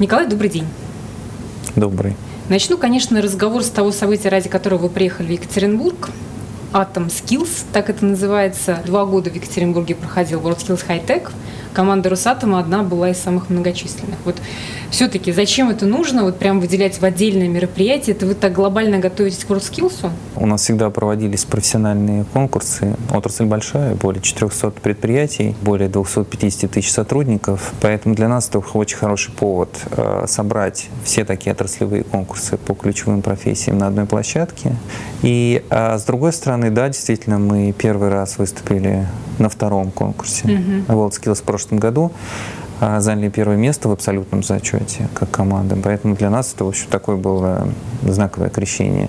Николай, добрый день. Добрый. Начну, конечно, разговор с того события, ради которого вы приехали в Екатеринбург. Atom Skills, так это называется. Два года в Екатеринбурге проходил World Skills High Tech команда Росатома одна была из самых многочисленных. Вот все-таки зачем это нужно, вот прям выделять в отдельное мероприятие? Это вы так глобально готовитесь к WorldSkills? У нас всегда проводились профессиональные конкурсы. Отрасль большая, более 400 предприятий, более 250 тысяч сотрудников. Поэтому для нас это очень хороший повод э, собрать все такие отраслевые конкурсы по ключевым профессиям на одной площадке. И а с другой стороны, да, действительно, мы первый раз выступили на втором конкурсе mm-hmm. WorldSkills в прошлом году а, заняли первое место в абсолютном зачете как команда. Поэтому для нас это, в общем, такое было знаковое крещение.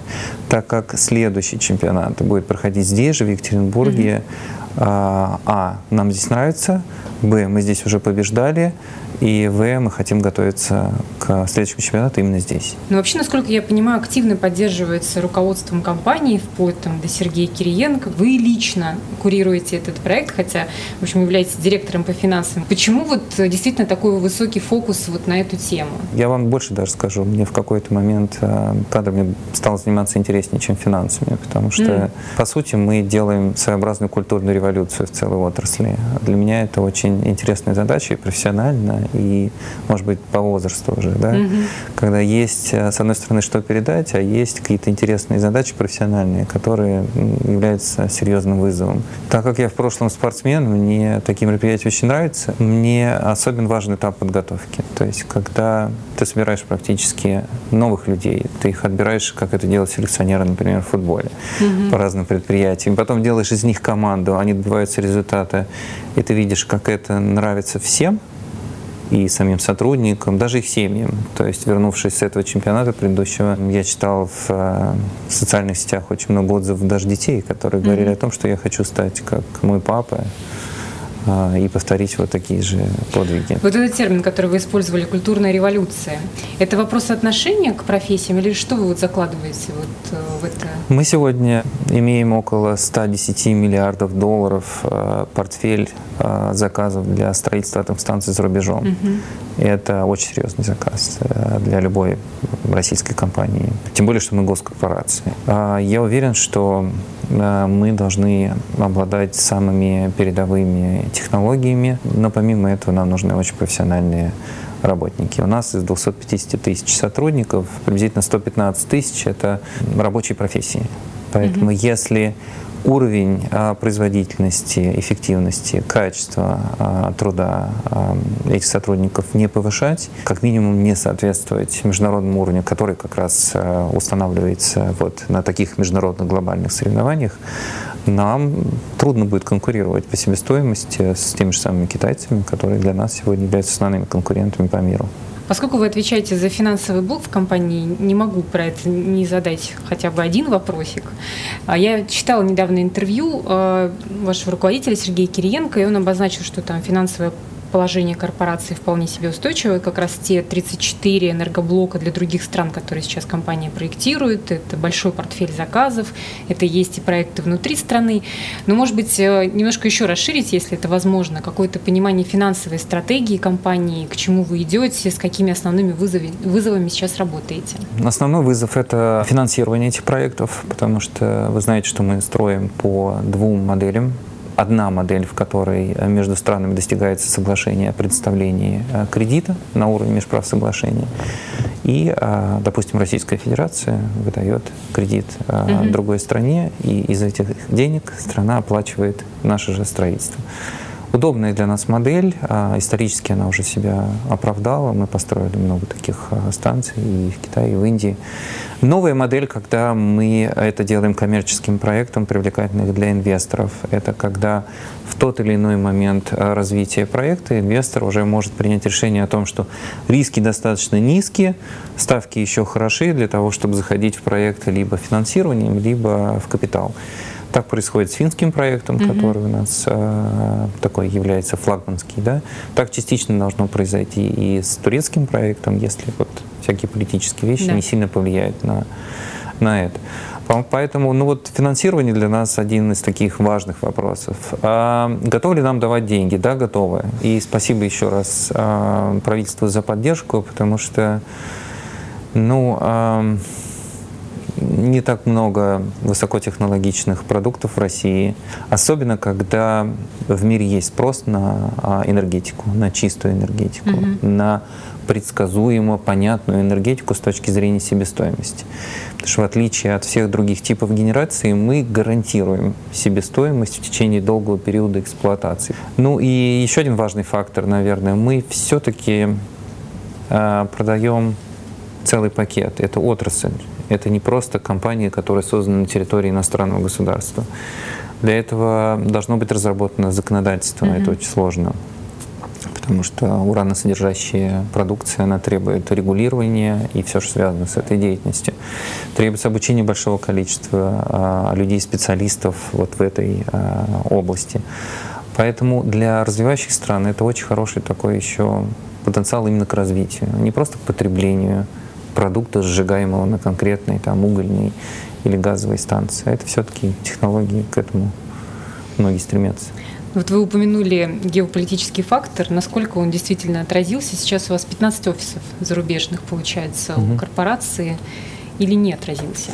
Так как следующий чемпионат будет проходить здесь же, в Екатеринбурге, mm-hmm. а, а, нам здесь нравится, б, мы здесь уже побеждали, и В мы хотим готовиться к следующему чемпионату именно здесь. Ну, вообще, насколько я понимаю, активно поддерживается руководством компании, вплоть там, до Сергея Кириенко. Вы лично курируете этот проект, хотя, в общем, являетесь директором по финансам. Почему вот действительно такой высокий фокус вот на эту тему? Я вам больше даже скажу. Мне в какой-то момент э, кадрами стало заниматься интереснее, чем финансами, потому что, mm. по сути, мы делаем своеобразную культурную революцию в целой отрасли. Для меня это очень интересная задача и профессионально, и, может быть, по возрасту уже, да, угу. когда есть, э, с одной стороны, что передать, а есть какие-то интересные задачи профессиональные, которые являются серьезным вызовом. Так как я в прошлом спортсмен, мне такие мероприятия очень нравятся, мне особенно важен этап подготовки. То есть, когда ты собираешь практически новых людей, ты их отбираешь, как это делают селекционеры, например, в футболе, угу. по разным предприятиям, потом делаешь из них команду, они добиваются результата, и ты видишь, как это нравится всем, и самим сотрудникам, даже их семьям. То есть, вернувшись с этого чемпионата предыдущего, я читал в, э, в социальных сетях очень много отзывов даже детей, которые говорили mm-hmm. о том, что я хочу стать как мой папа, и повторить вот такие же подвиги. Вот этот термин, который вы использовали, культурная революция, это вопрос отношения к профессиям или что вы вот закладываете вот э, в это? Мы сегодня имеем около 110 миллиардов долларов э, портфель э, заказов для строительства атомстанций за рубежом. Угу. это очень серьезный заказ для любой российской компании. Тем более, что мы госкорпорация. А, я уверен, что мы должны обладать самыми передовыми технологиями, но помимо этого нам нужны очень профессиональные работники. У нас из 250 тысяч сотрудников приблизительно 115 тысяч – это рабочие профессии. Поэтому mm-hmm. если уровень а, производительности, эффективности, качества а, труда а, этих сотрудников не повышать, как минимум не соответствовать международному уровню, который как раз устанавливается вот на таких международных глобальных соревнованиях, нам трудно будет конкурировать по себестоимости с теми же самыми китайцами, которые для нас сегодня являются основными конкурентами по миру. Поскольку вы отвечаете за финансовый блок в компании, не могу про это не задать хотя бы один вопросик. А я читала недавно интервью э, вашего руководителя Сергея Кириенко, и он обозначил, что там финансовая положение корпорации вполне себе устойчивое. Как раз те 34 энергоблока для других стран, которые сейчас компания проектирует, это большой портфель заказов, это есть и проекты внутри страны. Но, может быть, э, немножко еще расширить, если это возможно, какое-то понимание финансовой стратегии компании, к чему вы идете, с какими основными вызовами, вызовами сейчас работаете? Основной вызов – это финансирование этих проектов, потому что вы знаете, что мы строим по двум моделям одна модель, в которой э, между странами достигается соглашение о предоставлении э, кредита на уровне межправ соглашения. И, э, допустим, Российская Федерация выдает кредит угу. другой стране, и из этих денег страна оплачивает наше же строительство. Удобная для нас модель, исторически она уже себя оправдала, мы построили много таких станций и в Китае, и в Индии. Новая модель, когда мы это делаем коммерческим проектом, привлекательных для инвесторов, это когда в тот или иной момент развития проекта инвестор уже может принять решение о том, что риски достаточно низкие, ставки еще хороши для того, чтобы заходить в проект либо финансированием, либо в капитал. Так происходит с финским проектом, mm-hmm. который у нас э, такой является флагманский, да. Так частично должно произойти и с турецким проектом, если вот всякие политические вещи да. не сильно повлияют на, на это. Поэтому ну вот финансирование для нас один из таких важных вопросов. А готовы ли нам давать деньги? Да, готовы. И спасибо еще раз а, правительству за поддержку, потому что ну, а, не так много высокотехнологичных продуктов в России, особенно когда в мире есть спрос на а, энергетику, на чистую энергетику, mm-hmm. на предсказуемо понятную энергетику с точки зрения себестоимости. Потому что в отличие от всех других типов генерации, мы гарантируем себестоимость в течение долгого периода эксплуатации. Ну и еще один важный фактор, наверное, мы все-таки э, продаем целый пакет. Это отрасль. Это не просто компания, которая создана на территории иностранного государства. Для этого должно быть разработано законодательство, mm-hmm. это очень сложно потому что ураносодержащая продукция, она требует регулирования и все, что связано с этой деятельностью. Требуется обучение большого количества а, людей-специалистов вот в этой а, области. Поэтому для развивающих стран это очень хороший такой еще потенциал именно к развитию, не просто к потреблению продукта, сжигаемого на конкретной там, угольной или газовой станции. Это все-таки технологии к этому многие стремятся. Вот вы упомянули геополитический фактор, насколько он действительно отразился. Сейчас у вас 15 офисов зарубежных, получается, угу. у корпорации или не отразился?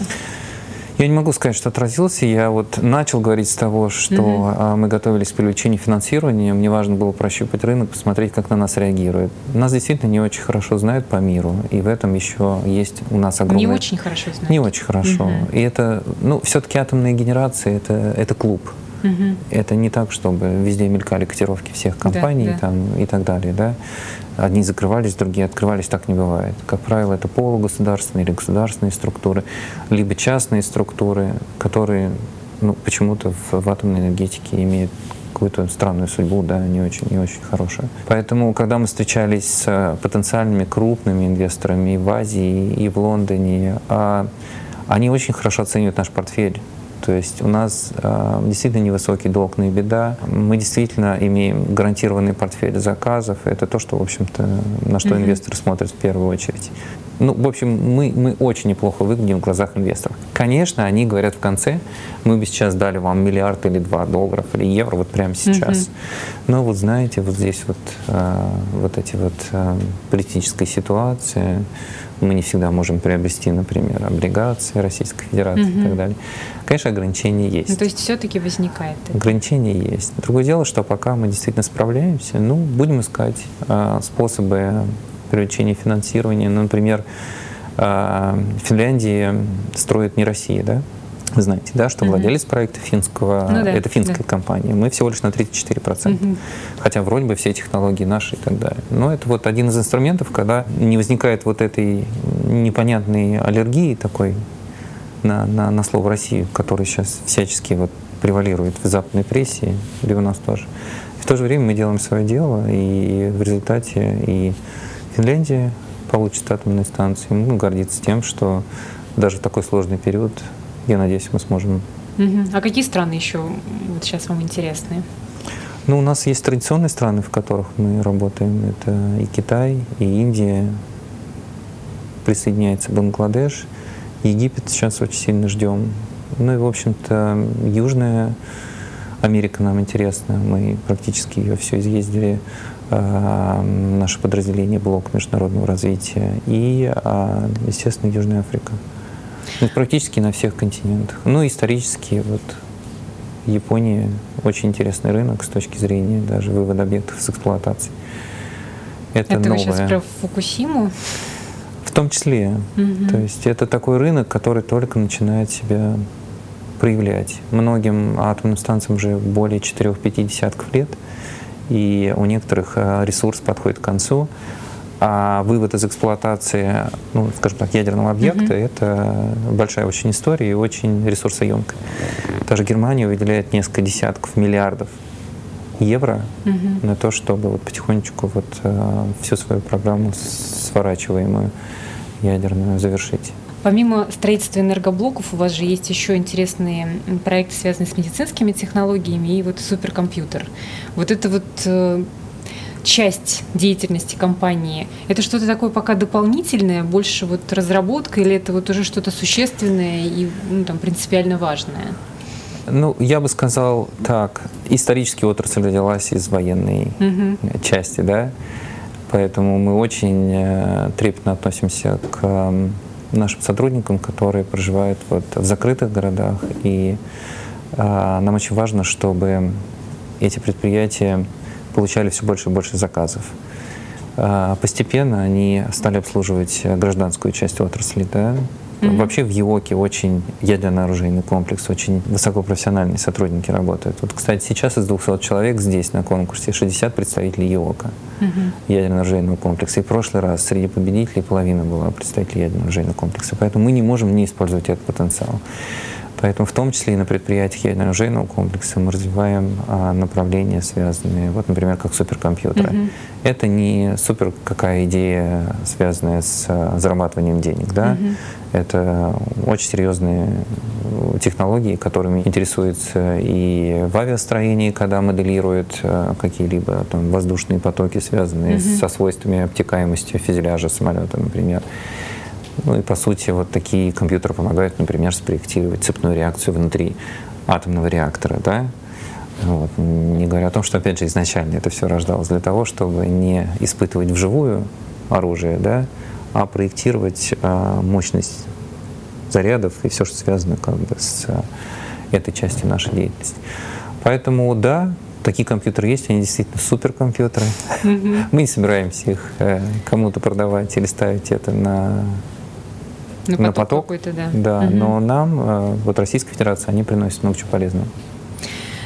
Я не могу сказать, что отразился. Я вот начал говорить с того, что угу. мы готовились к привлечению финансирования. Мне важно было прощупать рынок, посмотреть, как на нас реагирует. Нас действительно не очень хорошо знают по миру, и в этом еще есть у нас огромное... Не очень хорошо знают. Не очень хорошо. Угу. И это, ну, все-таки атомная генерация это, это клуб. Угу. Это не так, чтобы везде мелькали котировки всех компаний да, да. Там, и так далее. Да? Одни закрывались, другие открывались, так не бывает. Как правило, это полугосударственные или государственные структуры, либо частные структуры, которые ну, почему-то в, в атомной энергетике имеют какую-то странную судьбу, да, не очень, не очень хорошую. Поэтому, когда мы встречались с потенциальными крупными инвесторами и в Азии, и в Лондоне, а, они очень хорошо оценивают наш портфель. То есть у нас э, действительно невысокий долг на беда. Мы действительно имеем гарантированный портфель заказов. Это то, что, в общем-то, на что mm-hmm. инвесторы смотрят в первую очередь. Ну, в общем, мы, мы очень неплохо выглядим в глазах инвесторов. Конечно, они говорят в конце, мы бы сейчас дали вам миллиард или два долларов или евро вот прямо сейчас. Mm-hmm. Но вот знаете, вот здесь вот, э, вот эти вот э, политическая ситуация, мы не всегда можем приобрести, например, облигации Российской Федерации mm-hmm. и так далее. Конечно, ограничения есть. Ну, то есть все-таки возникает. Это. Ограничения есть. Другое дело, что пока мы действительно справляемся, ну, будем искать э, способы привлечения финансирования. Ну, например, э, Финляндии строит не Россия, да? Вы знаете, да, что владелец проекта финского, ну, да, это финская да. компания. Мы всего лишь на 34%. Угу. Хотя вроде бы все технологии наши и так далее. Но это вот один из инструментов, когда не возникает вот этой непонятной аллергии такой на, на, на слово Россию, который сейчас всячески вот превалирует в западной прессе, или у нас тоже. И в то же время мы делаем свое дело, и в результате и Финляндия получит атомную станцию. Мы гордиться тем, что даже в такой сложный период я надеюсь, мы сможем. Угу. А какие страны еще вот сейчас вам интересны? Ну, у нас есть традиционные страны, в которых мы работаем. Это и Китай, и Индия. Присоединяется Бангладеш. Египет сейчас очень сильно ждем. Ну и, в общем-то, Южная Америка нам интересна. Мы практически ее все изъездили. А, наше подразделение блок международного развития. И, а, естественно, Южная Африка. Ну, практически на всех континентах. Ну, исторически вот Япония очень интересный рынок с точки зрения даже вывода объектов с эксплуатации. Это, это новое. вы сейчас про Фукусиму? В том числе. Угу. То есть это такой рынок, который только начинает себя проявлять. Многим атомным станциям уже более 4-5 десятков лет, и у некоторых э, ресурс подходит к концу а вывод из эксплуатации, ну, скажем так, ядерного объекта mm-hmm. это большая очень история и очень ресурсоемкая. Даже Германия выделяет несколько десятков миллиардов евро mm-hmm. на то, чтобы вот потихонечку вот э, всю свою программу сворачиваемую ядерную завершить. Помимо строительства энергоблоков, у вас же есть еще интересные проекты, связанные с медицинскими технологиями и вот суперкомпьютер. Вот это вот э, часть деятельности компании, это что-то такое пока дополнительное, больше вот разработка или это вот уже что-то существенное и ну, там, принципиально важное? Ну, я бы сказал так, исторически отрасль родилась из военной угу. части, да, поэтому мы очень э, трепетно относимся к нашим сотрудникам, которые проживают вот в закрытых городах, и а, нам очень важно, чтобы эти предприятия получали все больше и больше заказов. А, постепенно они стали обслуживать гражданскую часть отрасли, да, Mm-hmm. Вообще в ЕОКе очень ядерно-оружейный комплекс, очень высокопрофессиональные сотрудники работают. Вот, кстати, сейчас из 200 человек здесь на конкурсе 60 представителей ЕОКа, mm-hmm. ядерно-оружейного комплекса. И в прошлый раз среди победителей половина была представителей ядерно-оружейного комплекса. Поэтому мы не можем не использовать этот потенциал. Поэтому в том числе и на предприятиях ядерно-оружейного комплекса мы развиваем а, направления, связанные, вот, например, как суперкомпьютеры. Mm-hmm. Это не супер какая идея, связанная с а, зарабатыванием денег, да? Mm-hmm. Это очень серьезные технологии, которыми интересуются и в авиастроении, когда моделируют а, какие-либо там воздушные потоки, связанные mm-hmm. со свойствами обтекаемости фюзеляжа самолета, например. Ну и по сути вот такие компьютеры помогают, например, спроектировать цепную реакцию внутри атомного реактора, да, вот. Не говоря о том, что, опять же, изначально это все рождалось для того, чтобы не испытывать вживую оружие, да, а проектировать а, мощность зарядов и все, что связано как бы с а, этой частью нашей деятельности. Поэтому, да, такие компьютеры есть, они действительно суперкомпьютеры. Mm-hmm. Мы не собираемся их э, кому-то продавать или ставить это на на, на поток, поток да. Да, угу. но нам, э, вот Российской Федерации, они приносят много чего полезного.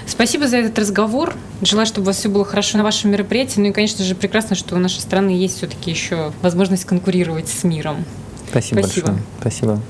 Спасибо за этот разговор. Желаю, чтобы у вас все было хорошо на вашем мероприятии. Ну и, конечно же, прекрасно, что у нашей страны есть все-таки еще возможность конкурировать с миром. Спасибо, Спасибо. большое. Спасибо.